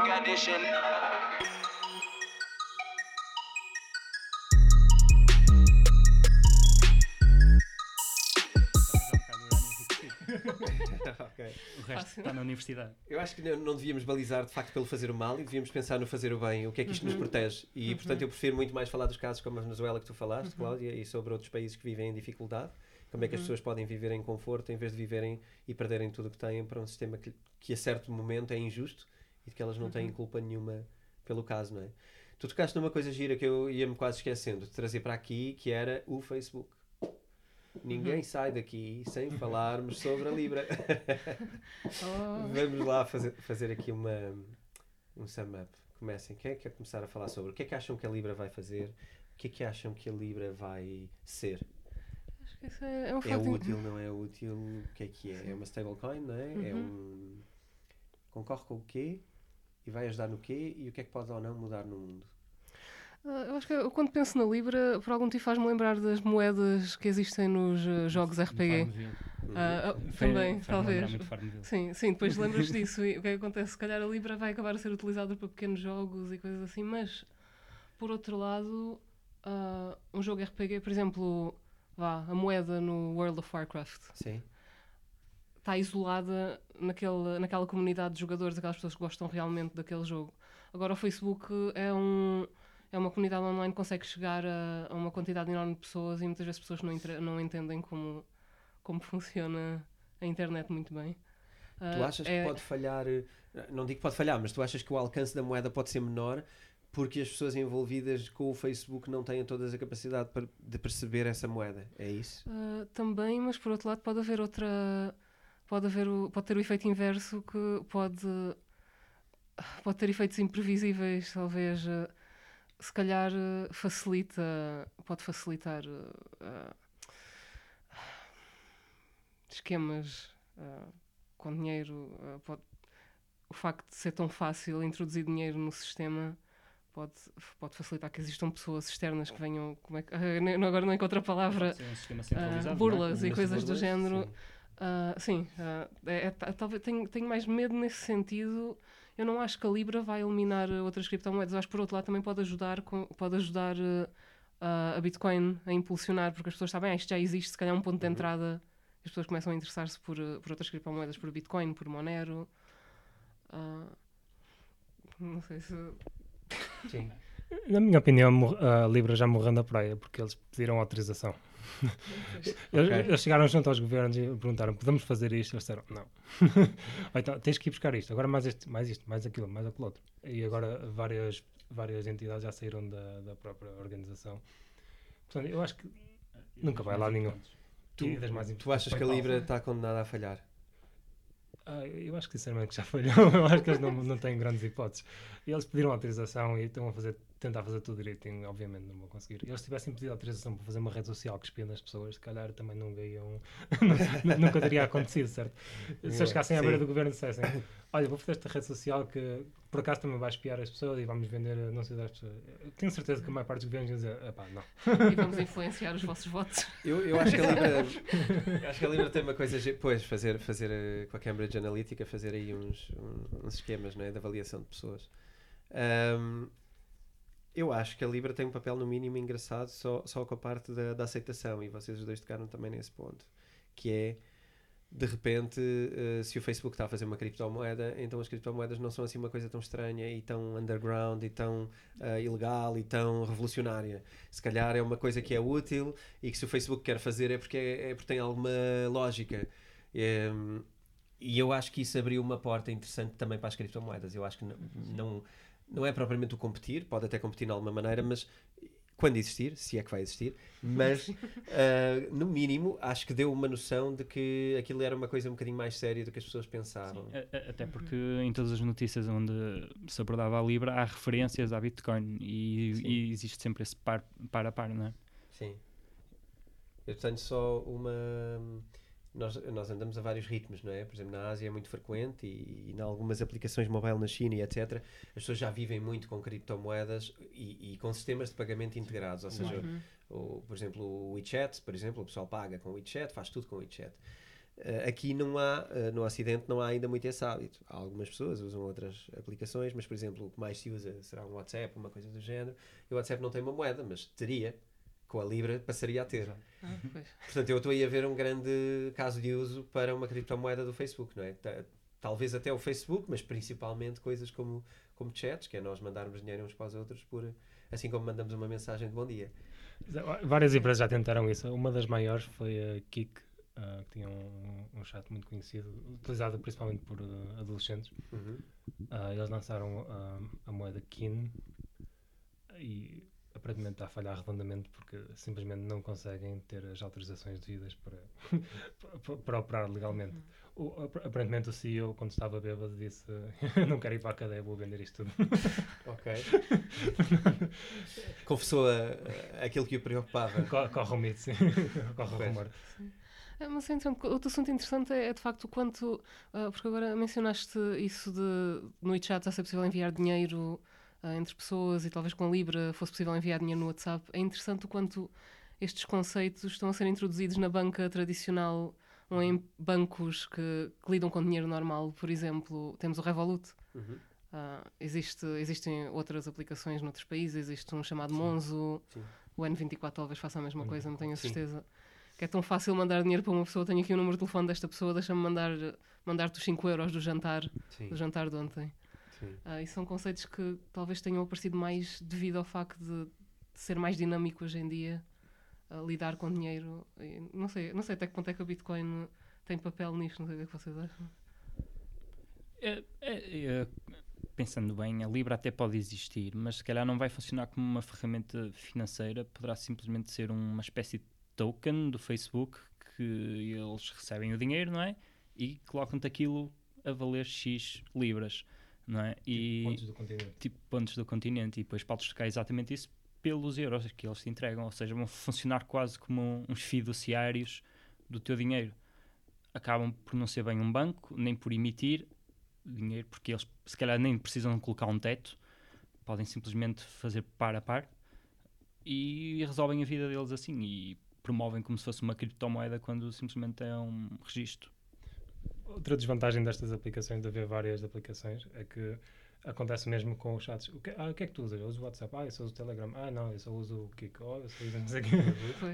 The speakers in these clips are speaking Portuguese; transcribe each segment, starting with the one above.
living condition. ok. O resto está na universidade. Eu acho que não, devíamos balizar de facto pelo fazer o mal e devíamos pensar no fazer o bem, o que é que isto nos protege. E portanto eu prefiro muito mais falar dos casos como a Venezuela que tu falaste, Cláudia, e sobre outros países que vivem em dificuldade. Como é que as pessoas podem viver em conforto em vez de viverem e perderem tudo o que têm para um sistema que, que a certo momento é injusto e de que elas não têm culpa nenhuma pelo caso, não é? Tu tocaste numa coisa gira que eu ia-me quase esquecendo de trazer para aqui, que era o Facebook. Ninguém sai daqui sem falarmos sobre a Libra. Oh, Vamos lá fazer, fazer aqui uma, um sum up. Comecem. Quem é que quer começar a falar sobre? O que é que acham que a Libra vai fazer? O que é que acham que a Libra vai ser? acho que isso é, é um É útil, não é útil? O que é que é? É uma stablecoin, não é? É um. Concorre com o quê? E vai ajudar no quê? E o que é que pode ou não mudar no mundo? Ah, eu acho que eu, quando penso na Libra, por algum motivo faz-me lembrar das moedas que existem nos eh, jogos RPG. Ah, ah, Fez- também, talvez. Sim, sim, depois lembras disso e o que é que acontece? Se calhar a Libra vai acabar a ser utilizada para pequenos jogos e coisas assim, mas por outro lado, ah, um jogo RPG, por exemplo, vá, a moeda no World of Warcraft Sim. Está isolada naquele, naquela comunidade de jogadores, aquelas pessoas que gostam realmente daquele jogo. Agora o Facebook é um é uma comunidade online que consegue chegar a, a uma quantidade enorme de pessoas e muitas vezes as pessoas não, não entendem como, como funciona a internet muito bem. Tu Ah, achas é- que pode falhar, eh, não digo que pode falhar, mas tu achas que o alcance da moeda pode ser menor porque as pessoas envolvidas com o Facebook não têm todas a capacidade de perceber essa moeda? É isso? Ah, também, mas por outro lado pode haver outra pode haver o, pode ter o efeito inverso que pode pode ter efeitos imprevisíveis, talvez ah, se calhar ah, facilita pode facilitar ah, esquemas ah, com dinheiro ah, pode, o facto de ser tão fácil introduzir dinheiro no sistema pode, pode facilitar que existam pessoas externas que venham como é que, agora não encontro a palavra ser um é? burlas e coisas do burlas, género. sim. Ah, sim, ah, é, é- tá- talvez tenho, tenho mais medo nesse sentido. Eu não acho que a Libra vai eliminar uh, outras criptomoedas. Eu acho que por outro lado também pode ajudar, com, pode ajudar uh, a Bitcoin a impulsionar, porque as pessoas sabem, ah, isto já existe, se calhar é um ponto de Uhum. entrada. As pessoas começam a interessar-se por, uh, por outras criptomoedas, por Bitcoin, por Monero. Não sei se. Sim. Na minha opinião, a Libra já morreu na praia porque eles pediram autorização. Eles, Ok. eles chegaram junto aos governos e perguntaram: podemos fazer isto? Eles disseram: não. Então, tens que ir buscar isto, agora mais, este, mais isto, mais aquilo, mais aquilo outro. E agora várias, várias entidades já saíram da, da própria organização. Portanto, eu acho que Nunca vai lá nenhum. Tu, E das mais tu achas que a. Libra está condenada a falhar? Ah, eu acho que sinceramente que já falhou. Eu acho que eles não, não têm grandes hipóteses. E eles pediram autorização e estão a fazer, tentar fazer tudo direitinho. Obviamente não vão conseguir. E eles tivessem pedido autorização para fazer uma rede social que espia nas pessoas, se calhar também não iam. nunca teria acontecido, certo? Se eles chegassem à beira do governo e dissessem: Olha, vou fazer esta rede social que por acaso também vai espiar as pessoas e vamos vender anúncios das pessoas. Eu tenho certeza que a maior parte dos governos ia dizer: Epá, não. E vamos influenciar os vossos votos. Eu, eu acho que a Libra acho que a Libra tem uma coisa pois fazer fazer eh, com a Cambridge Analytica fazer aí uns, um- uns esquemas não é, de avaliação de pessoas Ahm, eu acho que a Libra tem um papel no mínimo engraçado só, só com a parte da, da aceitação e vocês os dois tocaram também nesse ponto que é de repente eh, se o Facebook está a fazer uma criptomoeda então as criptomoedas não são assim uma coisa tão estranha e tão underground e tão eh, ilegal e tão revolucionária se calhar é uma coisa que é útil e que se o Facebook quer fazer é porque, é, é porque tem alguma lógica. Em, e eu acho que isso abriu uma porta interessante também para as criptomoedas. Eu acho que não, não, não é propriamente o competir, pode até competir de alguma maneira, mas quando existir, se é que vai existir, mas ah, no mínimo acho que deu uma noção de que aquilo era uma coisa um bocadinho mais séria do que as pessoas pensavam. A- Até porque em todas as notícias onde se abordava a Libra há referências à Bitcoin e, Sim. e existe sempre esse par, par a par, não é? Sim. Eu tenho só uma. Nós, nós andamos a vários ritmos, não é? Por exemplo, na Ásia é muito frequente e, e em algumas aplicações mobile na China e etc. As pessoas já vivem muito com criptomoedas e, e com sistemas de pagamento integrados. Ou seja, Uhum. o, por exemplo, o WeChat, por exemplo, o pessoal paga com o WeChat, faz tudo com o WeChat. Uh, aqui não há, uh, no Ocidente, não há ainda muito esse hábito. Há algumas pessoas usam outras aplicações, mas, por exemplo, o que mais se usa será um WhatsApp, uma coisa do género. E o WhatsApp não tem uma moeda, mas teria. Com a Libra passaria a ter. Ah, pois. Portanto, eu estou aí a ver um grande caso de uso para uma criptomoeda do Facebook, não é? Ta- Talvez até o Facebook, mas principalmente coisas como, como chats, que é nós mandarmos dinheiro uns para os outros, por, assim como mandamos uma mensagem de bom dia. Várias empresas já tentaram isso. Uma das maiores foi a Kik, ah, que tinha um, um chat muito conhecido, utilizado principalmente por ah, adolescentes. Uhum. Ah, eles lançaram a moeda Kin e aparentemente está a falhar redondamente porque simplesmente não conseguem ter as autorizações devidas para, para, para operar legalmente. O- ap- aparentemente o CEO, quando estava bêbado, disse não quero ir para a cadeia, vou vender isto tudo. Ok. Confessou a- a- aquilo que o preocupava. Co- Corre o mito, sim. Corre o rumor. É, mas é interessante. Outro assunto interessante é, é, de facto o quanto. ah, porque agora mencionaste isso de no WeChat já ser possível enviar dinheiro entre pessoas e talvez com a Libra fosse possível enviar dinheiro no WhatsApp. É interessante o quanto estes conceitos estão a ser introduzidos na banca tradicional ou em bancos que, que lidam com dinheiro normal. Por exemplo, temos o Revolut. Uhum. Ah, existe, existem outras aplicações noutros países, existe um chamado Monzo, Sim. o N24 talvez faça a mesma coisa, não tenho a Sim. certeza. Que é tão fácil mandar dinheiro para uma pessoa, tenho aqui o número de telefone desta pessoa, deixa-me mandar, mandar-te os 5 euros do jantar, Sim, do jantar de ontem. Ah, e são conceitos que talvez tenham aparecido mais devido ao facto de, de ser mais dinâmico hoje em dia, a lidar com dinheiro. E não, sei, não sei até que ponto é que a Bitcoin tem papel nisto, não sei o que é que vocês acham. É- é- é, pensando bem, a Libra até pode existir, mas se calhar não vai funcionar como uma ferramenta financeira, poderá simplesmente ser uma espécie de token do Facebook que eles recebem o dinheiro, não é? E colocam-te aquilo a valer X libras, não é? E Pontos do continente. tipo pontos do continente e depois podes trocar exatamente isso pelos euros que eles te entregam, ou seja, vão funcionar quase como uns fiduciários do teu dinheiro. Acabam por não ser bem um banco, nem por emitir dinheiro, porque eles se calhar nem precisam colocar um teto, podem simplesmente fazer par a par e resolvem a vida deles assim e promovem como se fosse uma criptomoeda quando simplesmente é um registro. Outra desvantagem destas aplicações, de haver várias aplicações, é que acontece mesmo com os chats. O que, ah, o que é que tu usas? Eu uso o WhatsApp. Ah, eu só uso o Telegram. Ah, não, eu só uso o Kik. Oh, eu só uso não sei o quê.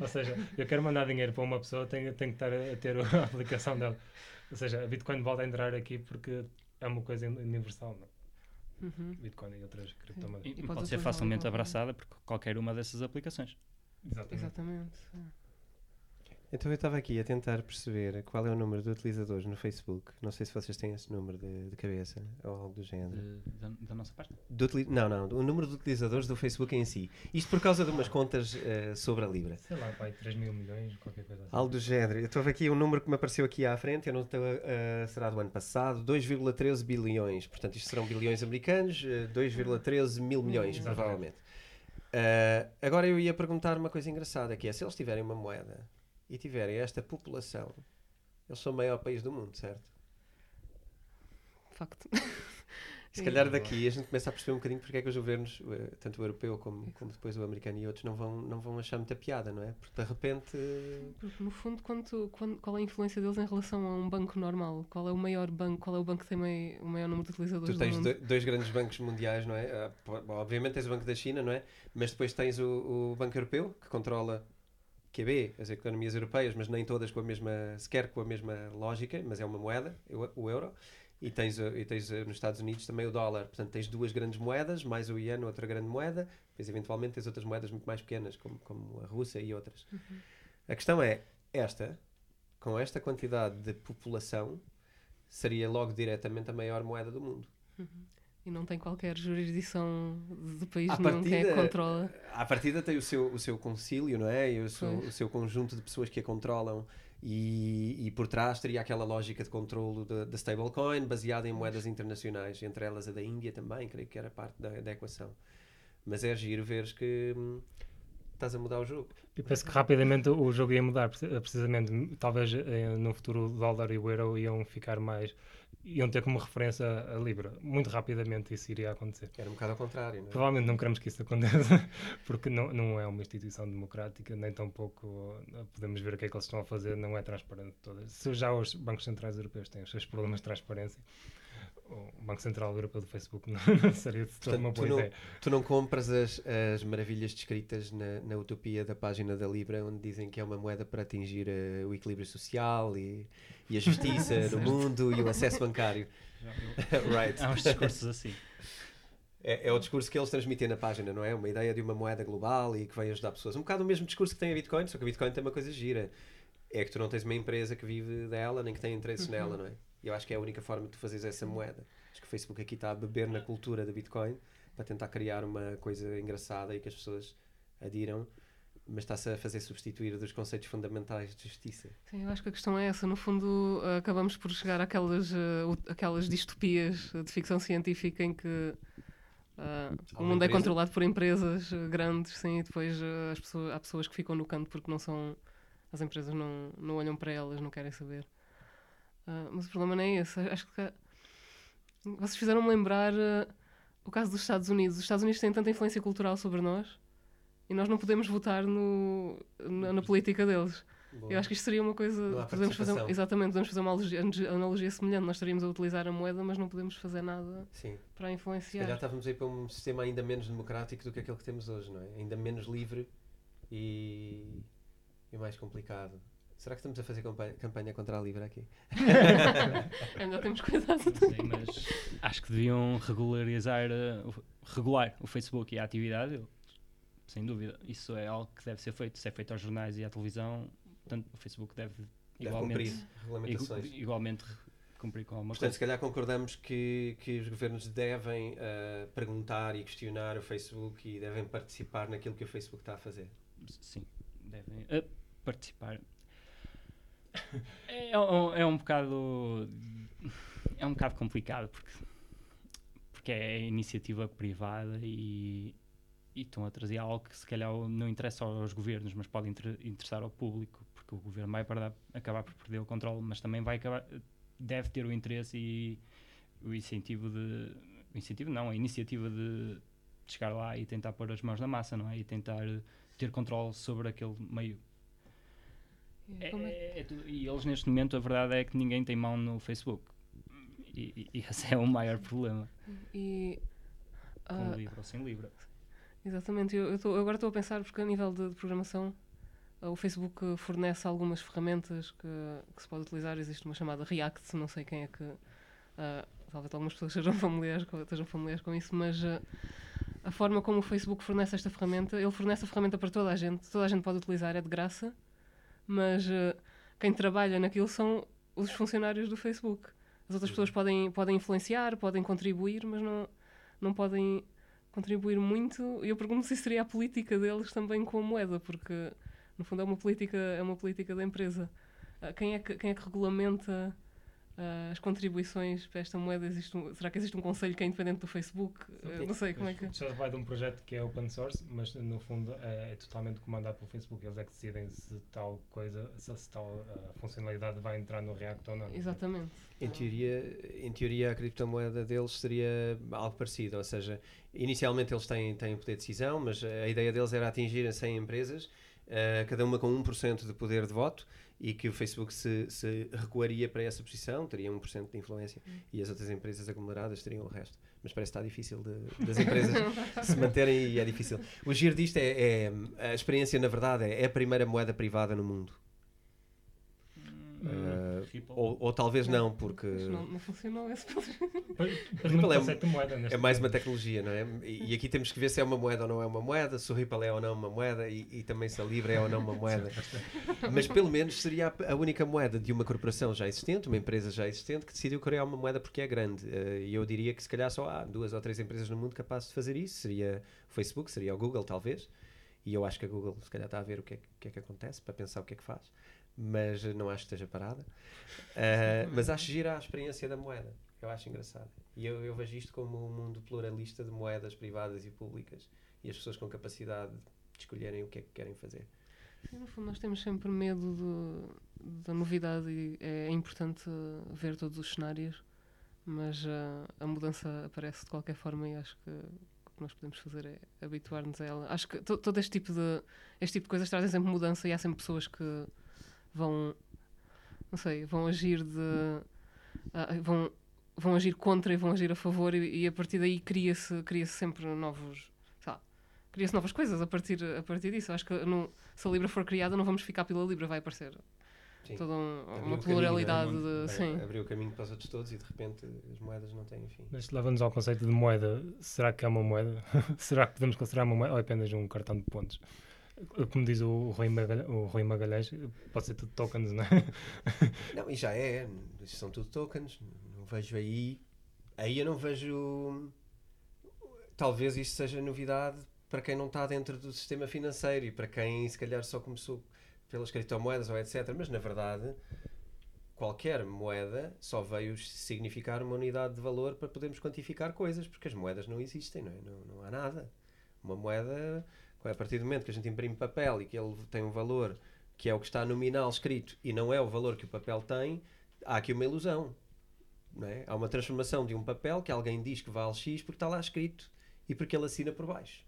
Ou seja, eu quero mandar dinheiro para uma pessoa, tenho, tenho que estar a, a ter a aplicação dela. Ou seja, a Bitcoin volta a entrar aqui porque é uma coisa universal. Não? Uhum. Bitcoin e outras criptomoedas. E, E pode ser facilmente abraçada por qualquer uma dessas aplicações. Exatamente. Exatamente. é. Então eu estava aqui a tentar perceber qual é o número de utilizadores no Facebook. Não sei se vocês têm esse número de, de cabeça ou algo do género. De- da, da nossa parte. Do não, não, o número de utilizadores do Facebook em si. Isto por causa de umas contas eh, sobre a Libra. Sei lá, pai, 3 mil milhões, qualquer coisa assim. Algo do género. Eu estou a ver aqui um número que me apareceu aqui à frente, eu não estou a- a- será do ano passado, 2,13 bilhões. Portanto, isto serão bilhões americanos, eh, 2,13 mil milhões, Exatamente. provavelmente. Eh, agora eu ia perguntar uma coisa engraçada, que é, se eles tiverem uma moeda e tiverem esta população, eles são o maior país do mundo, certo? Facto. Se calhar daqui a gente começa a perceber um bocadinho porque é que os governos, eh, tanto o europeu como, como depois o americano e outros, não vão, não vão achar muita piada, não é? Porque de repente... Porque, no fundo, quanto, quando- qual é a influência deles em relação a um banco normal? Qual é o maior banco? Qual é o banco que tem mai- o maior número de utilizadores Tu tens do- dois grandes bancos mundiais, não é? Ah, obviamente tens o Banco da China, não é? Mas depois tens o, o Banco Europeu, que controla QB, as economias europeias, mas nem todas com a mesma, sequer com a mesma lógica, mas é uma moeda, o, euro. E tens, uh, e tens uh, nos Estados Unidos também o dólar. Portanto, tens duas grandes moedas, mais o iene, outra grande moeda. Depois, eventualmente, tens outras moedas muito mais pequenas, como, como a Rússia e outras. A questão é, esta, com esta quantidade de população, seria logo diretamente a maior moeda do mundo. E não tem qualquer jurisdição de país À nenhum quem é que partida- controla. À partida tem o seu, o seu concílio, não é? E o seu, o seu conjunto de pessoas que a controlam e, e por trás teria aquela lógica de controlo da stablecoin baseada em moedas internacionais, entre elas a da Índia também, creio que era parte da, da equação. Mas é giro veres que hum, estás a mudar o jogo. E penso que rapidamente o jogo ia mudar, preci- precisamente. Talvez eh, no futuro o dólar e o euro iam ficar mais iam ter como referência a Libra. Muito rapidamente isso iria acontecer. Era um bocado ao contrário, não é? Provavelmente não queremos que isso aconteça, porque não, não é uma instituição democrática, nem tampouco uh, podemos ver o que é que eles estão a fazer, não é transparente toda. Se já os bancos centrais europeus têm os seus problemas de transparência, o Banco Central Europeu do Facebook não, não seria de toda uma tu boa não- ideia. Tu não compras as, as maravilhas descritas na, na utopia da página da Libra, onde dizem que é uma moeda para atingir eh, o equilíbrio social e, e a justiça no mundo e o acesso bancário. right. Há uns discursos assim. É, é o discurso que eles transmitem na página, não é? Uma ideia de uma moeda global e que vai ajudar pessoas. Um bocado o mesmo discurso que tem a Bitcoin, só que a Bitcoin tem uma coisa gira. É que tu não tens uma empresa que vive dela, nem que tem interesses nela, não é? E eu acho que é a única forma de tu fazeres essa moeda. Acho que o Facebook aqui está a beber na cultura da Bitcoin para tentar criar uma coisa engraçada e que as pessoas adiram, mas está-se a fazer substituir dos conceitos fundamentais de justiça. Sim, eu acho que a questão é essa. No fundo, acabamos por chegar àquelas, ut- aquelas distopias de ficção científica em que Há o mundo é empresa- controlado por empresas eh, grandes, sim, e depois eh, as pessoas, há pessoas que ficam no canto porque não são. As empresas não, não olham para elas, não querem saber. Ah, mas o problema não é esse. Acho que. Vocês fizeram-me lembrar eh, o caso dos Estados Unidos. Os Estados Unidos têm tanta influência cultural sobre nós e nós não podemos votar no, na, na política deles. Eu acho que isto seria uma coisa. Podemos fazer, exatamente, podemos fazer uma analogia, analogia semelhante. Nós estaríamos a utilizar a moeda, mas não podemos fazer nada Sim. para Se influenciar. calhar estávamos aí para um sistema ainda menos democrático do que aquele que temos hoje, não é? Ainda menos livre e, e mais complicado. Será que estamos a fazer campanha, campanha contra a Livre aqui? Ainda temos cuidado. Sim, mas acho que deviam regularizar o, regular o Facebook e a atividade. Sem dúvida. Isso é algo que deve ser feito. Se é feito aos jornais e à televisão, portanto, o Facebook deve, Deve igualmente, cumprir regulamentações. igu- igualmente cumprir com alguma Portanto, se coisa. calhar concordamos que, que os governos devem ah, perguntar e questionar o Facebook e devem participar naquilo que o Facebook está a fazer. Sim, devem eh, participar. É, um- é um bocado. É um bocado complicado porque, porque é iniciativa privada e, e estão a trazer algo que se calhar não interessa aos governos, mas pode inter- interessar ao público, porque o governo vai acabar por perder o controle, mas também vai acabar, deve ter o interesse e o incentivo de. O incentivo não, a iniciativa de, de chegar lá e tentar pôr as mãos na massa, não é? E tentar ter controle sobre aquele meio. É- é- é- é tudo- e eles neste momento a verdade é que ninguém tem mão no Facebook. E, e- esse é o maior problema, E, com ah, Libra ou sem Libra. Exatamente, eu, eu tô- agora estou a pensar, porque a nível de, de programação, ah, o Facebook fornece algumas ferramentas que, que se pode utilizar. Existe uma chamada React, não sei quem é que. ah, talvez algumas pessoas sejam familiares com, estejam familiares com isso, mas a forma como o Facebook fornece esta ferramenta, ele fornece a ferramenta para toda a gente, toda a gente pode utilizar, é de graça, mas ah, quem trabalha naquilo são os funcionários do Facebook. As outras pessoas podem, podem influenciar, podem contribuir, mas não, não podem contribuir muito. E eu pergunto se isso seria a política deles também com a moeda, porque no fundo é uma política, é uma política da empresa. Ah, quem, é que, quem é que regulamenta ah, as contribuições para esta moeda? Existe um- será que existe um conselho que é independente do Facebook? Ah, não sei como é que. Já vai de um projeto que é open source, mas no fundo é, é totalmente comandado pelo Facebook. Eles é que decidem se tal coisa, se, se tal ah, funcionalidade vai entrar no React ou não. Exatamente. Em teoria, em teoria, a criptomoeda deles seria algo parecido, ou seja, inicialmente eles têm, têm poder de decisão, mas a ideia deles era atingirem 100 empresas, cada uma com 1% de poder de voto, e que o Facebook se, se recuaria para essa posição, teria 1% de influência, e as outras empresas aglomeradas teriam o resto. Mas parece que está difícil de- das empresas se manterem e é difícil. O giro disto é, é- a experiência, na verdade, é a primeira moeda privada no mundo. Eh, Ripple. ou, ou talvez não, porque Mas não, não funcionou esse Ripple é- moeda. é mais uma tecnologia, não é? E, e aqui temos que ver se é uma moeda ou não é uma moeda, se o Ripple é ou não uma moeda e, e também se a Libra é ou não uma moeda. Mas pelo menos seria a, a única moeda de uma corporação já existente, uma empresa já existente, que decidiu criar uma moeda porque é grande. Eh, E eu diria que se calhar só há duas ou três empresas no mundo capazes de fazer isso. Seria o Facebook, seria o Google, talvez. E eu acho que a Google se calhar está a ver o que é, que é que acontece, para pensar o que é que faz. Mas não acho que esteja parada. Eh, mas acho gira a experiência da moeda. Eu acho engraçado. E eu, eu vejo isto como um mundo pluralista de moedas privadas e públicas. E as pessoas com capacidade de escolherem o que é que querem fazer. Sim, no fundo, nós temos sempre medo de- da novidade e é importante ver todos os cenários. mas uh, a mudança aparece de qualquer forma e acho que o que nós podemos fazer é habituar-nos a ela. Acho que to- todo este tipo de este tipo de coisas trazem sempre mudança e há sempre pessoas que vão não sei, vão agir de ah, vão vão agir contra e vão agir a favor e, e a partir daí cria-se cria-se sempre novos cria-se novas coisas a partir a partir disso. Acho que no- se a Libra for criada não vamos ficar pela Libra, vai aparecer Sim. toda um- uma caminho, pluralidade é? de sim. Abriu o caminho para os outros todos e de repente as moedas não têm fim. Mas leva-nos ao conceito de moeda. Será que é uma moeda? Será que podemos considerar uma moeda ou é apenas um cartão de pontos? Como diz o Rui, Magalhães, o Rui Magalhães, pode ser tudo tokens, não é? Não, e já é, são tudo tokens. Não vejo aí. Aí eu não vejo. Talvez isto seja novidade para quem não está dentro do sistema financeiro e para quem se calhar só começou pelas criptomoedas ou etc. Mas na verdade, qualquer moeda só veio significar uma unidade de valor para podermos quantificar coisas, porque as moedas não existem, não é? Não, não há nada. Uma moeda, a partir do momento que a gente imprime papel e que ele tem um valor que é o que está nominal escrito e não é o valor que o papel tem, há aqui uma ilusão. Não é? Há uma transformação de um papel que alguém diz que vale X porque está lá escrito e porque ele assina por baixo.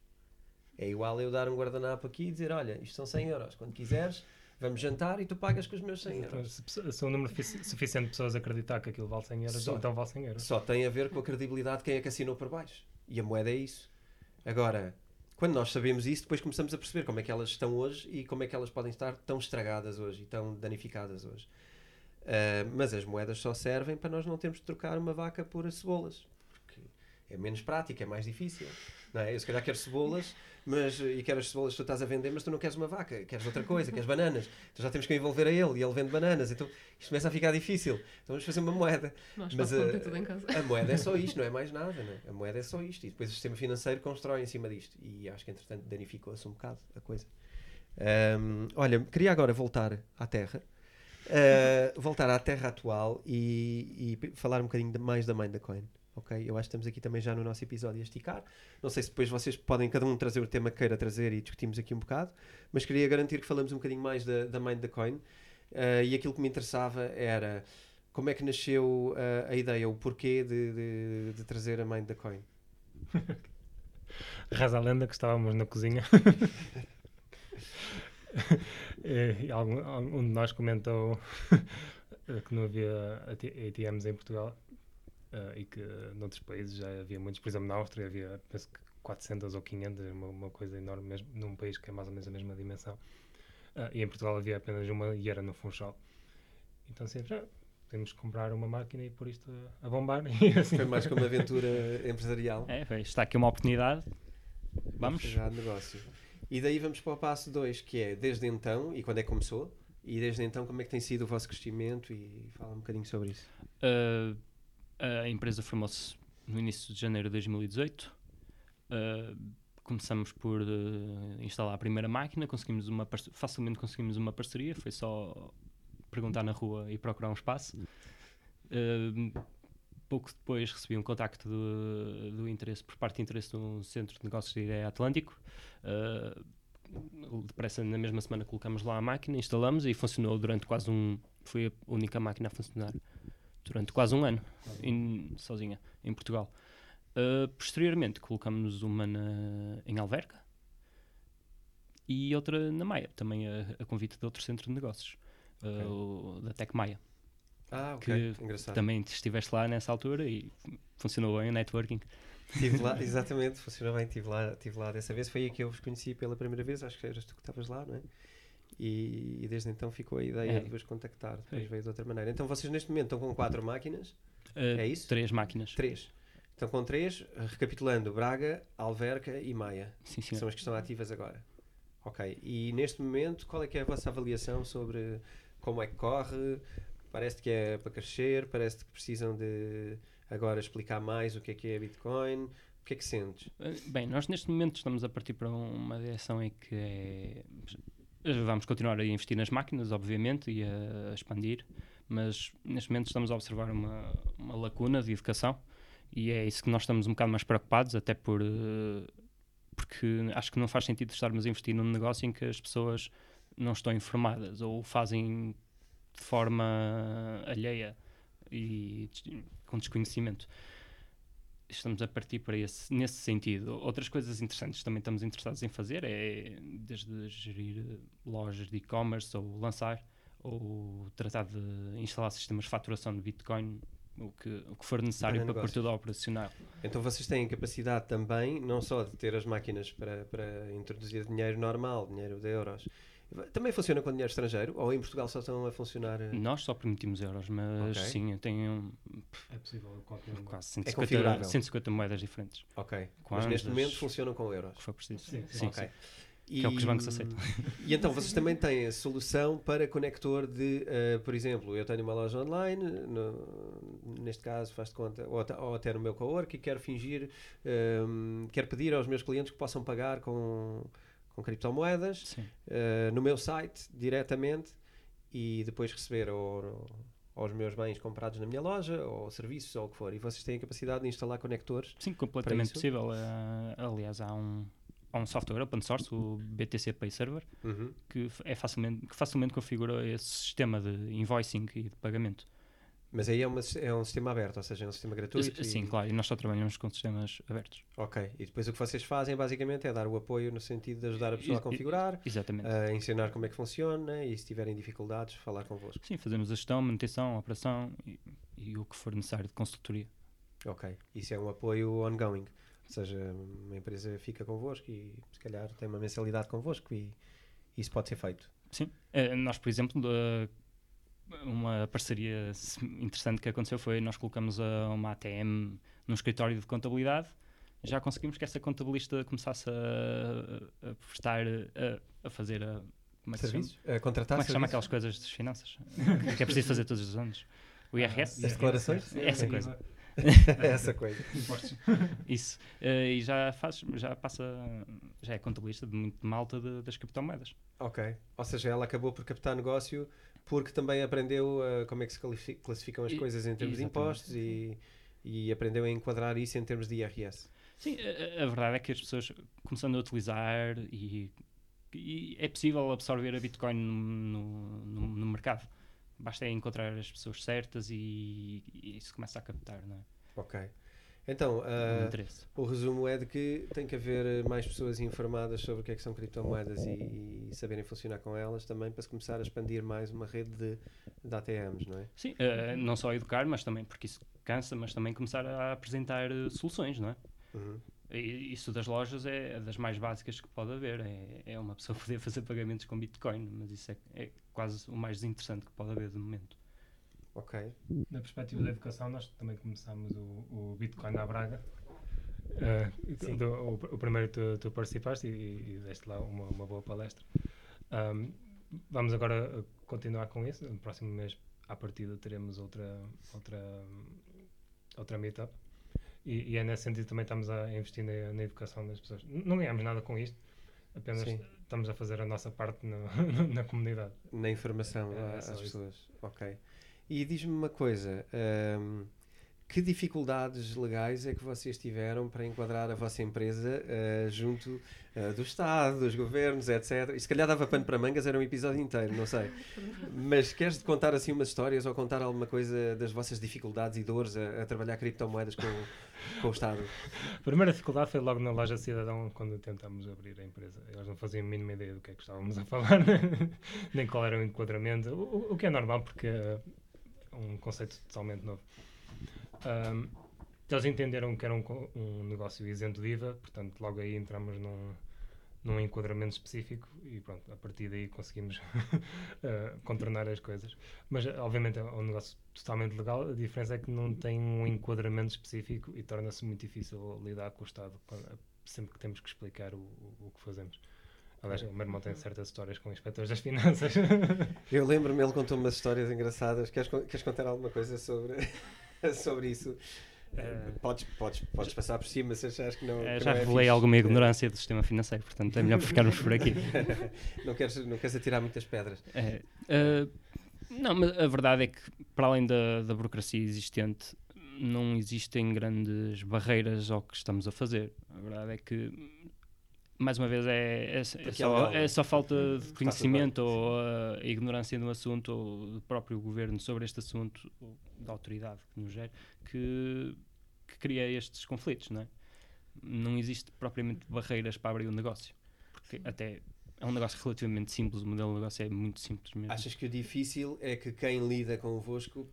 É igual eu dar um guardanapo aqui e dizer: Olha, isto são 100 euros. Quando quiseres, vamos jantar e tu pagas com os meus 100 Então, euros. se, se um número fi- suficiente de pessoas acreditar que aquilo vale 100 euros, Só. então vale 100 euros. Só tem a ver com a credibilidade de quem é que assinou por baixo. E a moeda é isso. Agora, quando nós sabemos isso, depois começamos a perceber como é que elas estão hoje e como é que elas podem estar tão estragadas hoje e tão danificadas hoje. Ah, mas as moedas só servem para nós não termos de trocar uma vaca por cebolas. Porque é menos prático, é mais difícil. Não é? Eu se calhar quero cebolas mas, e quero as cebolas que tu estás a vender, mas tu não queres uma vaca, queres outra coisa, queres bananas. Então já temos que envolver a ele e ele vende bananas. Então isto começa a ficar difícil. Então vamos fazer uma moeda. Nós Mas, mas, eh, tudo em casa. A moeda é só isto, não é mais nada. É? A moeda é só isto. E depois o sistema financeiro constrói em cima disto. E acho que, entretanto, danificou-se um bocado a coisa. Ahm, olha, queria agora voltar à Terra. Ah, voltar à Terra atual e, e falar um bocadinho de- mais da mãe da Coin. Ok? Eu acho que estamos aqui também já no nosso episódio a esticar. Não sei se depois vocês podem cada um trazer o tema que queira trazer e discutimos aqui um bocado, mas queria garantir que falamos um bocadinho mais da, da mãe da Coin. Ah, e aquilo que me interessava era como é que nasceu ah, a ideia, o porquê de, de- de trazer a mãe da Coin. Reza a lenda que estávamos na cozinha. e e algum, algum de nós comentou que não havia AT- ATMs em Portugal eh, e que noutros países já havia muitos. Por exemplo, na Áustria havia, penso que 400 ou 500, uma, uma coisa enorme mesmo, num país que é mais ou menos a mesma dimensão. Eh, e em Portugal havia apenas uma e era no Funchal. Então sempre, ah, temos que comprar uma máquina e pôr isto a, a bombar. E assim, Foi mais como uma aventura empresarial. É, foi, está aqui uma oportunidade. Vamos. Já de negócio. E daí vamos para o passo 2, que é desde então, e quando é que começou, e desde então como é que tem sido o vosso crescimento e fala um bocadinho sobre isso. Uh, a empresa formou-se no início de janeiro de 2018. Uh, começamos por uh, instalar a primeira máquina, conseguimos uma facilmente conseguimos uma parceria, foi só perguntar na rua e procurar um espaço. Uh, pouco depois recebi um contacto do, do interesse, por parte de interesse do Centro de Negócios de Ideia Atlântico. Uh, depressa, na mesma semana, colocamos lá a máquina, instalamos e funcionou durante quase um. Foi a única máquina a funcionar durante quase um ano, em- sozinha, em Portugal. Uh, posteriormente, colocamos uma na- em Alverca e outra na Maia, também a, a convite de outro centro de negócios, uh, o da Tec Maia. Ah, ok. Que Engraçado. Também estiveste lá nessa altura e funcionou bem o networking. Estive lá, exatamente, funcionou bem, estive lá, estive lá dessa vez. Foi aí que eu vos conheci pela primeira vez, acho que eras tu que estavas lá, não é? E, e desde então ficou a ideia É. de vos contactar, depois Foi. veio de outra maneira. Então vocês neste momento estão com quatro máquinas, Uh, É isso? Três máquinas. três. Estão com três, recapitulando, Braga, Alverca e Maia. Sim, sim. são as que estão ativas agora. Ok. E neste momento, qual é que é a vossa avaliação sobre como é que corre? Parece que é para crescer, parece que precisam de agora explicar mais o que é que é Bitcoin. O que é que sentes? Uh, Bem, nós neste momento estamos a partir para uma direção em que é... Vamos continuar a investir nas máquinas, obviamente, e a expandir, mas neste momento estamos a observar uma, uma lacuna de educação e é isso que nós estamos um bocado mais preocupados, até por. eh, porque acho que não faz sentido estarmos a investir num negócio em que as pessoas não estão informadas ou fazem de forma alheia e com desconhecimento. Estamos a partir para esse, nesse sentido. Outras coisas interessantes também estamos interessados em fazer é desde gerir lojas de e-commerce ou lançar ou tratar de instalar sistemas de faturação de Bitcoin, o que, o que for necessário para, Para pôr tudo operacional. Então vocês têm capacidade também, não só de ter as máquinas para, para introduzir dinheiro normal, dinheiro de euros. Também funciona com dinheiro estrangeiro? Ou em Portugal só estão a funcionar? eh, Nós só permitimos euros, mas Ok. sim, eu tenho É possível qualquer um. quase É 150, configurável. 150 moedas diferentes, Ok. Com Mas neste momento funcionam com euros. que for preciso. Sim, sim, ok. sim. Que é o que os bancos aceitam. E então vocês também têm a solução para conector de, eh, por exemplo, eu tenho uma loja online, no- neste caso faz de conta, ou, até- ou até no meu cowork e quero fingir, ehm, quero pedir aos meus clientes que possam pagar com, com criptomoedas eh, no meu site diretamente e depois receber ou, aos meus bens comprados na minha loja ou serviços ou o que for. E vocês têm a capacidade de instalar conectores. Sim, completamente possível. Eh, aliás, há um, há um software open source, o BTC Pay Server, Uhum. que é facilmente, que facilmente configura esse sistema de invoicing e de pagamento. Mas aí é, uma- é um sistema aberto, ou seja, é um sistema gratuito. Sim, e- claro, e nós só trabalhamos com sistemas abertos. Ok, e depois o que vocês fazem basicamente é dar o apoio no sentido de ajudar a pessoa a configurar, Exatamente. a ensinar como é que funciona e se tiverem dificuldades, falar convosco. Sim, fazemos a gestão, manutenção, operação e, e o que for necessário de consultoria. Ok, isso é um apoio ongoing, ou seja, uma empresa fica convosco e se calhar tem uma mensalidade convosco e isso pode ser feito. Sim. Eh, nós, por exemplo, da- uma parceria se- interessante que aconteceu foi nós colocamos a- uma ATM num escritório de contabilidade. Já conseguimos que essa contabilista começasse a, a prestar, a, a fazer a. Como é que se? Serviços? A contratar Como é que se chama aquelas coisas das finanças? que é preciso fazer todos os anos? O IRS? As declarações? Essa coisa. Essa coisa. Isso. Eh, e já faz, já passa, já é contabilista de muito malta de- das criptomoedas. Ok, ou seja, ela acabou por captar negócio porque também aprendeu uh, como é que se classificam as E- coisas em termos de impostos e, e aprendeu a enquadrar isso em termos de IRS. Sim, a, a verdade é que as pessoas começando a utilizar e, e é possível absorver a Bitcoin no, no, no mercado. Basta encontrar as pessoas certas e, e isso começa a captar, não é? Ok. Então, o uh, o resumo é de que tem que haver uh, mais pessoas informadas sobre o que é que são criptomoedas e, e saberem funcionar com elas também para se começar a expandir mais uma rede de, de ATMs, não é? Sim, eh, não só educar, mas também, porque isso cansa, mas também começar a apresentar soluções, não é? Uhum. Isso das lojas é das mais básicas que pode haver. É, é uma pessoa poder fazer pagamentos com Bitcoin, mas isso é, é quase o mais interessante que pode haver de momento. Ok. Na perspectiva da educação, nós também começámos o, o Bitcoin à Braga. Eh, do- o, o primeiro tu, tu participaste e, e deste lá uma, uma boa palestra. Ahm, vamos agora eh, continuar com isso. No próximo mês, à partida, teremos outra, outra, outra meetup. E, e é nesse sentido também estamos a investir na, na educação das pessoas. Não ganhamos nada com isto, apenas Sim. estamos a fazer a nossa parte na, na comunidade. Na informação É, só às pessoas. Ok. E diz-me uma coisa: hum, que dificuldades legais é que vocês tiveram para enquadrar a vossa empresa uh, junto uh, do Estado, dos governos, etc. E se calhar dava pano para mangas, era um episódio inteiro, não sei. Mas queres contar assim umas histórias ou contar alguma coisa das vossas dificuldades e dores a, a trabalhar criptomoedas com, com o Estado? A primeira dificuldade foi logo na loja Cidadão, quando tentámos abrir a empresa. Eles não faziam a mínima ideia do que é que estávamos a falar, nem qual era o enquadramento, o, o- que é normal, porque um conceito totalmente novo. Ahm, eles entenderam que era um, um negócio isento de IVA, portanto, logo aí entramos num, num enquadramento específico e pronto, a partir daí conseguimos ah, contornar as coisas. Mas, obviamente, é um negócio totalmente legal. A diferença é que não tem um enquadramento específico e torna-se muito difícil lidar com o Estado sempre que temos que explicar o, o, o que fazemos. Aliás, o meu irmão tem certas histórias com inspectores das finanças. Eu lembro-me, ele contou umas histórias engraçadas. Queres, queres contar alguma coisa sobre, sobre isso? Eh, podes, podes, podes passar por cima se achares que não. Eh, já não é revelei fixe. alguma ignorância do sistema financeiro, portanto é melhor ficarmos por aqui. não, queres, não queres atirar muitas pedras. É, eh, não, mas a verdade é que, para além da, da burocracia existente, não existem grandes barreiras ao que estamos a fazer. A verdade é que mais uma vez, é, é, é é só, legal, é só falta de conhecimento ou uh, a ignorância do assunto ou do próprio governo sobre este assunto, ou da autoridade que nos gera, que, que cria estes conflitos, não é? Não existe propriamente barreiras para abrir um negócio, porque até é um negócio relativamente simples, o modelo de negócio é muito simples mesmo. Achas que o difícil é que quem lida convosco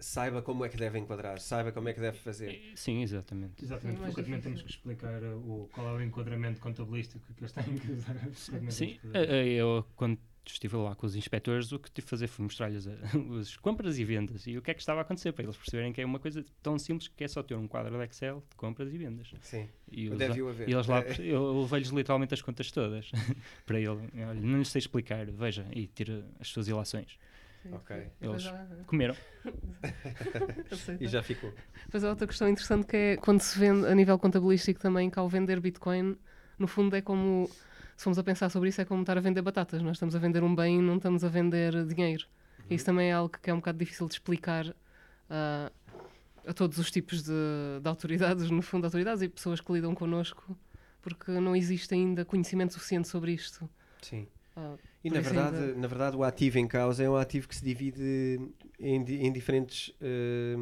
saiba como é que deve enquadrar, saiba como é que deve fazer. Eh, Sim, exatamente. Exatamente, mais frequentemente temos que explicar o, qual é o enquadramento contabilístico que eles têm que usar. Sim, eh, eh, eu quando estive lá com os inspectores, o que tive de fazer foi mostrar-lhes a- as compras e vendas e o que é que estava a acontecer, para eles perceberem que é uma coisa tão simples que é só ter um quadro de Excel de compras e vendas. Sim, E eles, deve-o haver. e eles lá, eu levei-lhes literalmente as contas todas para ele. Olha, não lhes sei explicar, veja, e tira as suas ilações. Sim, Ok. Eles- há- Comeram. E já ficou. Depois há outra questão interessante que é quando se vende a nível contabilístico também, que ao vender Bitcoin, no fundo é como, se formos a pensar sobre isso, é como estar a vender batatas. Nós estamos a vender um bem e não estamos a vender dinheiro. E isso também é algo que é um bocado difícil de explicar ah, a todos os tipos de, de autoridades, no fundo, autoridades e pessoas que lidam connosco, porque não existe ainda conhecimento suficiente sobre isto. Sim. Ah, E na verdade, ainda- na verdade o ativo em causa é um ativo que se divide em, em diferentes eh,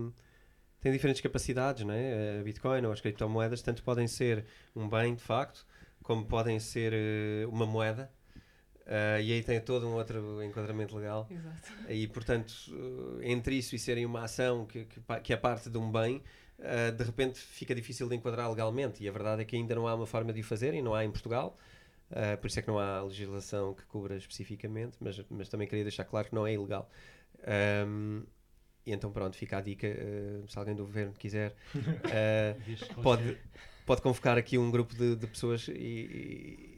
tem diferentes capacidades, não é? A Bitcoin ou as criptomoedas tanto podem ser um bem de facto, como podem ser eh, uma moeda. Ah, e aí tem todo um outro enquadramento legal. exato. E portanto, eh, entre isso e serem uma ação que, que, que é parte de um bem, eh, de repente fica difícil de enquadrar legalmente. E a verdade é que ainda não há uma forma de o fazer e não há em Portugal. Uh, por isso é que não há legislação que cubra especificamente, mas, mas também queria deixar claro que não é ilegal. Um, e então, pronto, fica a dica: uh, se alguém do governo quiser, uh, pode, pode convocar aqui um grupo de, de pessoas e,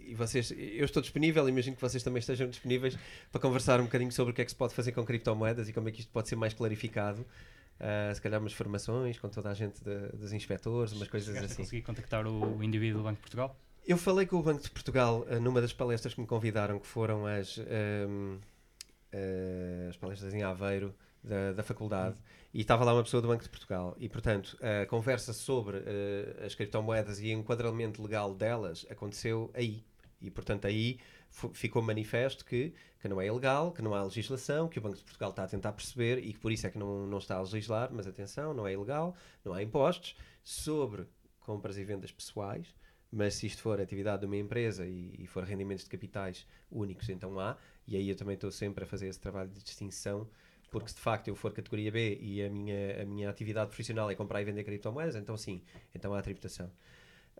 e- vocês. Eu estou disponível, imagino que vocês também estejam disponíveis para conversar um bocadinho sobre o que é que se pode fazer com criptomoedas e como é que isto pode ser mais clarificado. Uh, se calhar umas formações com toda a gente de- dos inspectores, umas coisas assim. conseguir contactar o indivíduo do Banco de Portugal? Eu falei com o Banco de Portugal eh, numa das palestras que me convidaram, que foram as, ehm, eh, as palestras em Aveiro da, da faculdade, e estava lá uma pessoa do Banco de Portugal. E, portanto, a conversa sobre eh, as criptomoedas e o enquadramento legal delas aconteceu aí. E, portanto, aí ficou manifesto que, que não é ilegal, que não há legislação, que o Banco de Portugal está a tentar perceber e que por isso é que não, não está a legislar, mas atenção, não é ilegal, não há impostos sobre compras e vendas pessoais, mas se isto for atividade de uma empresa e, e for rendimentos de capitais únicos, então há, e aí eu também estou sempre a fazer esse trabalho de distinção, porque se de facto eu for categoria B e a minha, a minha atividade profissional é comprar e vender criptomoedas, então sim, então há tributação.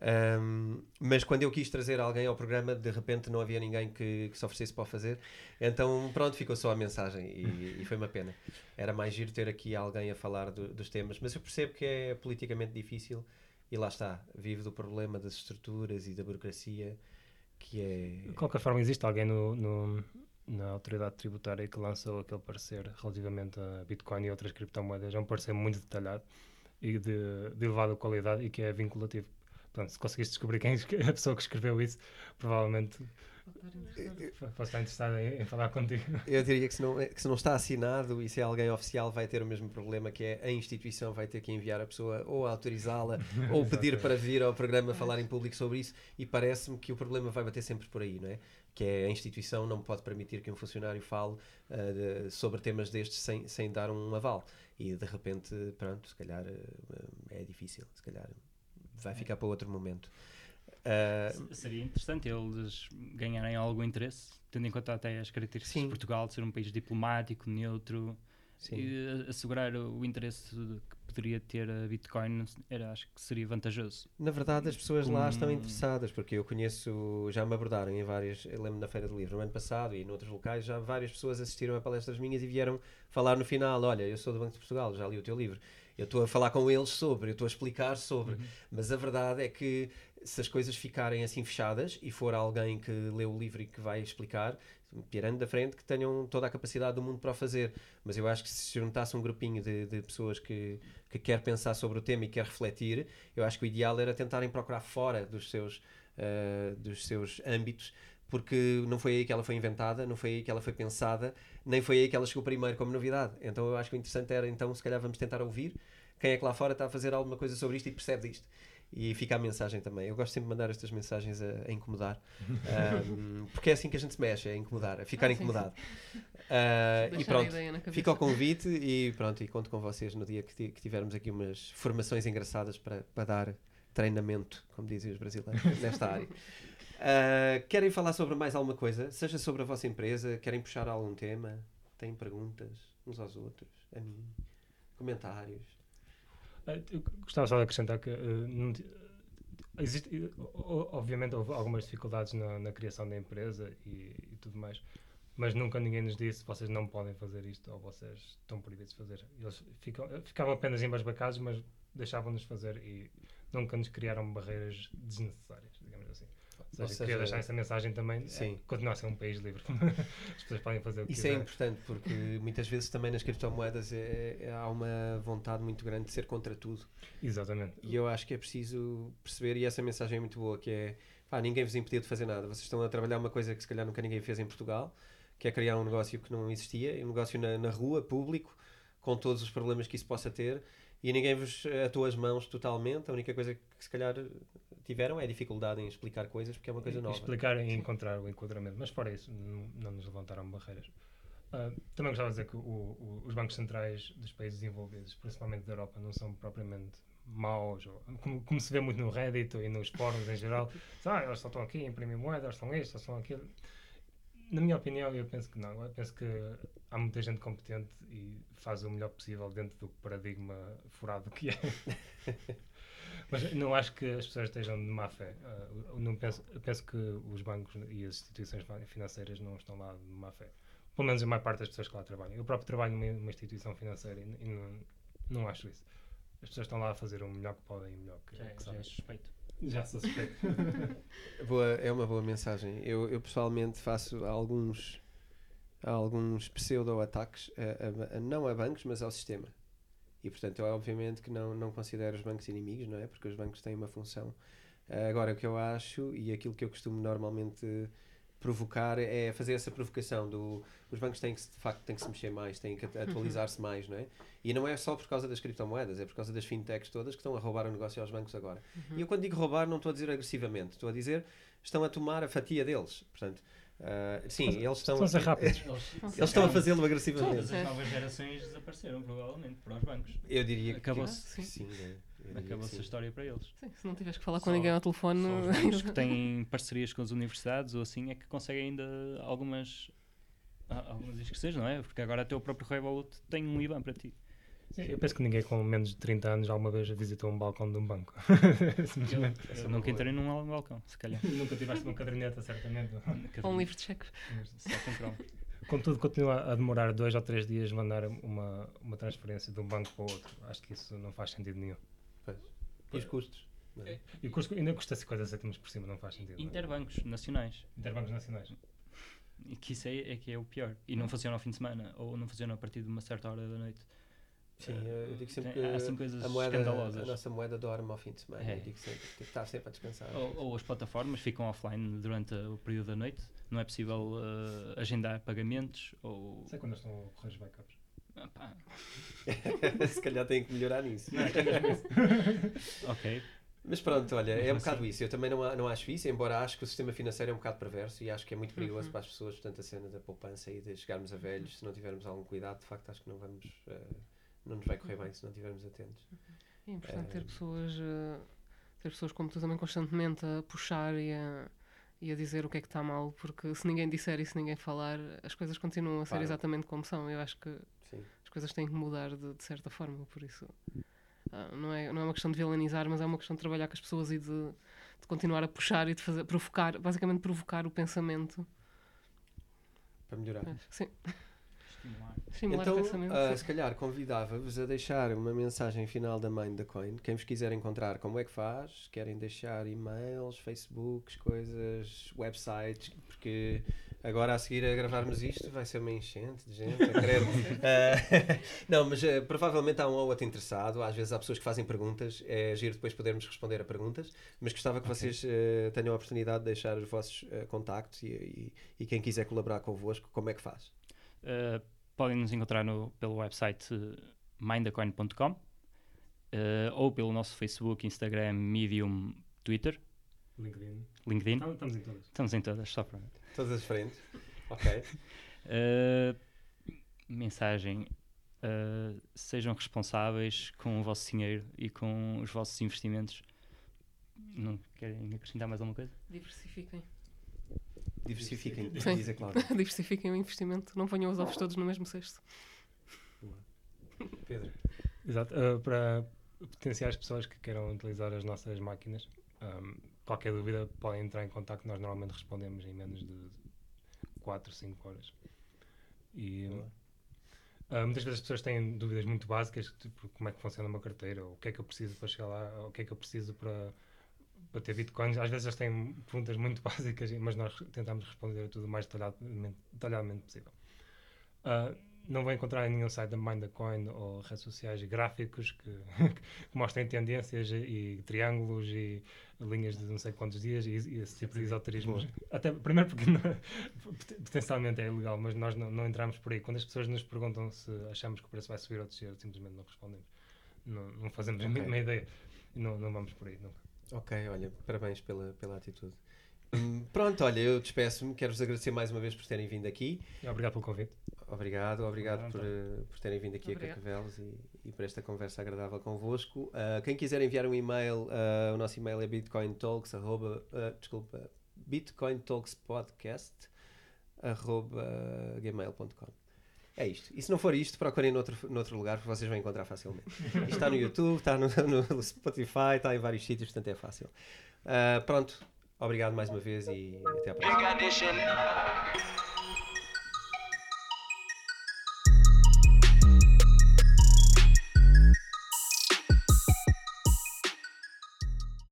Ahm, mas quando eu quis trazer alguém ao programa, de repente não havia ninguém que, que se oferecesse para o fazer, então pronto, ficou só a mensagem e, e foi uma pena. Era mais giro ter aqui alguém a falar do- dos temas, mas eu percebo que é politicamente difícil e lá está, vive do problema das estruturas e da burocracia que é. De qualquer forma, existe alguém no, no- na autoridade tributária que lançou aquele parecer relativamente a Bitcoin e outras criptomoedas. É um parecer muito detalhado e de, de elevada qualidade e que é vinculativo. Portanto, se conseguiste descobrir quem esque- a pessoa que escreveu isso, provavelmente posso estar interessado em, em falar contigo. Eu diria que se, não, que se não está assinado e se é alguém oficial, vai ter o mesmo problema que é a instituição vai ter que enviar a pessoa ou autorizá-la ou pedir para vir ao programa falar em público sobre isso. E parece-me que o problema vai bater sempre por aí, não é? Que é a instituição não pode permitir que um funcionário fale ah, de- sobre temas destes sem, sem dar um aval. E de repente, pronto, se calhar ah, é difícil, se calhar vai ficar para outro momento. Ah, Seria interessante eles ganharem algum interesse, tendo em conta até as características Sim. de Portugal de ser um país diplomático, neutro, sim. e assegurar o interesse que poderia ter a Bitcoin, era, acho que seria vantajoso. Na verdade, as pessoas lá estão interessadas, porque eu conheço, já me abordaram em várias, eu lembro na Feira do Livro no ano passado e noutros locais, já várias pessoas assistiram a palestras minhas e vieram falar no final: Olha, eu sou do Banco de Portugal, já li o teu livro. Eu estou a falar com eles sobre, eu estou a explicar sobre. Mas a verdade é que se as coisas ficarem assim fechadas e for alguém que lê o livro e que vai explicar, pirando da frente, que tenham toda a capacidade do mundo para o fazer. Mas eu acho que se juntasse um grupinho de, de pessoas que, que quer pensar sobre o tema e quer refletir, eu acho que o ideal era tentarem procurar fora dos seus, ah, dos seus âmbitos, porque não foi aí que ela foi inventada, não foi aí que ela foi pensada, nem foi aí que ela chegou primeiro como novidade. Então eu acho que o interessante era, então, se calhar vamos tentar ouvir quem é que lá fora está a fazer alguma coisa sobre isto e percebe disto. E fica a mensagem também. Eu gosto sempre de mandar estas mensagens a, a incomodar, um, porque é assim que a gente se mexe, é incomodar, a ficar Ah, sim, sim. incomodado. Uh, e pronto, fica o convite e pronto, e conto com vocês no dia que, que tivermos aqui umas formações engraçadas para, para dar treinamento, como dizem os brasileiros, nesta área. Uh, querem falar sobre mais alguma coisa? Seja sobre a vossa empresa, querem puxar algum tema? Têm perguntas uns aos outros, a mim? Comentários? Eh, eu gostava só de acrescentar que eh, não existe, eh, o- obviamente houve algumas dificuldades na, na criação da empresa e, e tudo mais, mas nunca ninguém nos disse vocês não podem fazer isto ou vocês estão proibidos de fazer. Eles ficam, ficavam apenas embasbacados, mas deixavam-nos fazer e nunca nos criaram barreiras desnecessárias, digamos assim. Ou seja, queria deixar essa mensagem também. sim. É, continuar a ser um país livre. As pessoas podem fazer o que Isso é quiserem. importante porque muitas vezes também nas criptomoedas é, é- há uma vontade muito grande de ser contra tudo. Exatamente. E eu acho que é preciso perceber, e essa mensagem é muito boa, que é pá, ninguém vos impediu de fazer nada. Vocês estão a trabalhar uma coisa que se calhar nunca ninguém fez em Portugal, que é criar um negócio que não existia, um negócio na, na rua, público, com todos os problemas que isso possa ter, e ninguém vos atou as mãos totalmente. A única coisa que se calhar tiveram é a dificuldade em explicar coisas, porque é uma coisa E- nova. Explicar e encontrar o enquadramento. Mas fora isso, não, não nos levantaram barreiras. Ah, também gostava de dizer que o- o- os bancos centrais dos países desenvolvidos, principalmente da Europa, não são propriamente maus. ou- como, como se vê muito no Reddit e nos fóruns em geral. Ah, eles só estão aqui a imprimir moeda, eles são isto, eles são aquilo. Na minha opinião, eu penso que não. Eu penso que há muita gente competente e faz o melhor possível dentro do paradigma furado que é. Mas não acho que as pessoas estejam de má fé. Eu não penso, penso que os bancos e as instituições financeiras não estão lá de má fé. Pelo menos a maior parte das pessoas que lá trabalham. Eu próprio trabalho numa, numa instituição financeira e, e não, não acho isso. As pessoas estão lá a fazer o melhor que podem e o melhor que, Já, é- que já é sabem. suspeito. Já suspeito. Boa, é uma boa mensagem. Eu, eu pessoalmente faço alguns, alguns pseudo-ataques, a- a- a- não a bancos, mas ao sistema. E portanto, eu obviamente que não, não considero os bancos inimigos, não é? Porque os bancos têm uma função. Agora, o que eu acho e aquilo que eu costumo normalmente provocar é fazer essa provocação do os bancos têm que se- de facto têm que se mexer mais, têm que atualizar-se mais, não é? E não é só por causa das criptomoedas, é por causa das fintechs todas que estão a roubar o negócio aos bancos agora. E eu quando digo roubar não estou a dizer agressivamente, estou a dizer estão a tomar a fatia deles. Portanto, ah, sim, eles estão, Estão a ser rápidos. eles estão a fazê-lo agressivamente. Todas as novas gerações desapareceram, provavelmente, para os bancos. Eu diria que Acabou-se. que sim. né? Eu diria que Acabou-se a sim. história para eles. Sim, se não tiveres que falar com Só- ninguém ao telefone. São os que têm parcerias com as universidades ou assim é que conseguem ainda algumas, a- algumas inscrições, não é? Porque agora até o próprio Revolut tem um IBAN para ti. Sim, eu penso que ninguém com menos de 30 anos alguma vez visitou um balcão de um banco. Simplesmente. Essa Eu uma nunca entrei num balcão, se calhar. Nunca tiveste uma caderneta, certamente. Ou um livro de cheques. Só com cromo. Contudo, continua a demorar dois ou três dias mandar uma, uma transferência de um banco para o outro. Acho que isso não faz sentido nenhum. E os custos. não é? E o custo ainda custa 50 cêntimos por cima, não faz sentido. não é? Interbancos nacionais. Interbancos nacionais. E que isso é, é que é o pior. E não funciona ao fim de semana, ou não funciona a partir de uma certa hora da noite. Sim, eu digo sempre Tem- que há assim coisas a, moeda, escandalosas. a nossa moeda dorme ao fim de semana. É. Eu digo sempre que estar sempre a descansar. Ou, ou as plataformas ficam offline durante o período da noite. Não é possível eh, agendar pagamentos ou. Sei quando estão a correr os backups. Se calhar têm que melhorar nisso. ok. Mas pronto, olha, é um Mas bocado isso. Eu também não, não acho isso, embora acho que o sistema financeiro é um bocado perverso e acho que é muito perigoso Uhum. para as pessoas, portanto, a cena da poupança e de chegarmos a velhos, se não tivermos algum cuidado, de facto, acho que não vamos. eh, não nos vai correr bem se não estivermos atentos. É importante ter Eh, pessoas, eh, ter pessoas como tu também constantemente a puxar e a, e a dizer o que é que está mal, porque se ninguém disser e se ninguém falar, as coisas continuam a ser Claro. exatamente como são. Eu acho que Sim. as coisas têm que mudar de, de certa forma, por isso ah, não, é, não é uma questão de vilanizar, mas é uma questão de trabalhar com as pessoas e de, de continuar a puxar e de fazer, provocar, basicamente provocar o pensamento. Para melhorar. Acho que Sim, Estimular. estimular Então, o pensamento. sim. se calhar convidava-vos a deixar uma mensagem final da Mind da Coin. Quem vos quiser encontrar, como é que faz? Querem deixar e-mails, Facebooks, coisas, websites? Porque agora a seguir a gravarmos isto vai ser uma enchente de gente, a querer. Ah, não, mas ah, provavelmente há um ou outro interessado. Às vezes há pessoas que fazem perguntas. É giro depois podermos responder a perguntas. Mas gostava que Ok. vocês ah, tenham a oportunidade de deixar os vossos contactos e, e, e quem quiser colaborar convosco, como é que faz? Uh, podem nos encontrar no, pelo website uh, mindacoin.com eh, ou pelo nosso Facebook, Instagram, Medium, Twitter, LinkedIn. LinkedIn. Estamos, estamos em todas. Estamos em todas, só para. Todas as frentes. Ok. Uh, mensagem: uh, sejam responsáveis com o vosso dinheiro e com os vossos investimentos. Não querem acrescentar mais alguma coisa? Diversifiquem. Diversifiquem, Sim. diz a Cláudia. Diversifiquem o investimento. Não ponham os ovos todos no mesmo cesto. Pedro. Exato. Uh, para potenciais pessoas que queiram utilizar as nossas máquinas, um, qualquer dúvida podem entrar em contato. Nós normalmente respondemos em menos de 4, 5 horas. E uh, muitas vezes as pessoas têm dúvidas muito básicas, tipo como é que funciona uma carteira, ou o que é que eu preciso para chegar lá, ou o que é que eu preciso para, para ter bitcoins. Às vezes eles têm perguntas muito básicas, mas nós tentamos responder a tudo o mais detalhadamente, detalhadamente possível. Uh, não vão encontrar em nenhum site da Mind the Coin ou redes sociais gráficos que, que mostrem tendências e, triângulos e linhas de não sei quantos dias e, e esse tipo de esoterismos. Até, primeiro porque não- potencialmente é ilegal, mas nós não, não entramos por aí. Quando as pessoas nos perguntam se achamos que o preço vai subir ou descer, simplesmente não respondemos. Não, não fazemos a Ok. mínima ideia. Não, não vamos por aí nunca. Ok, olha, parabéns pela, pela atitude. Hum, pronto, olha, eu despeço-me. Quero-vos agradecer mais uma vez por terem vindo aqui. Obrigado pelo convite. Obrigado, obrigado por, Obrigado. eh, por terem vindo aqui Obrigada. a Cacavelos e, e por esta conversa agradável convosco. Ah, quem quiser enviar um e-mail, ah, o nosso e-mail é bitcointalks, arroba, ah, desculpa, bitcointalkspodcast, arroba gmail.com. É isto. E se não for isto, procurem noutro, noutro lugar, porque vocês vão encontrar facilmente. Isto está no YouTube, está no, no Spotify, está em vários sítios, portanto é fácil. Ah, pronto, obrigado mais uma vez e até à próxima.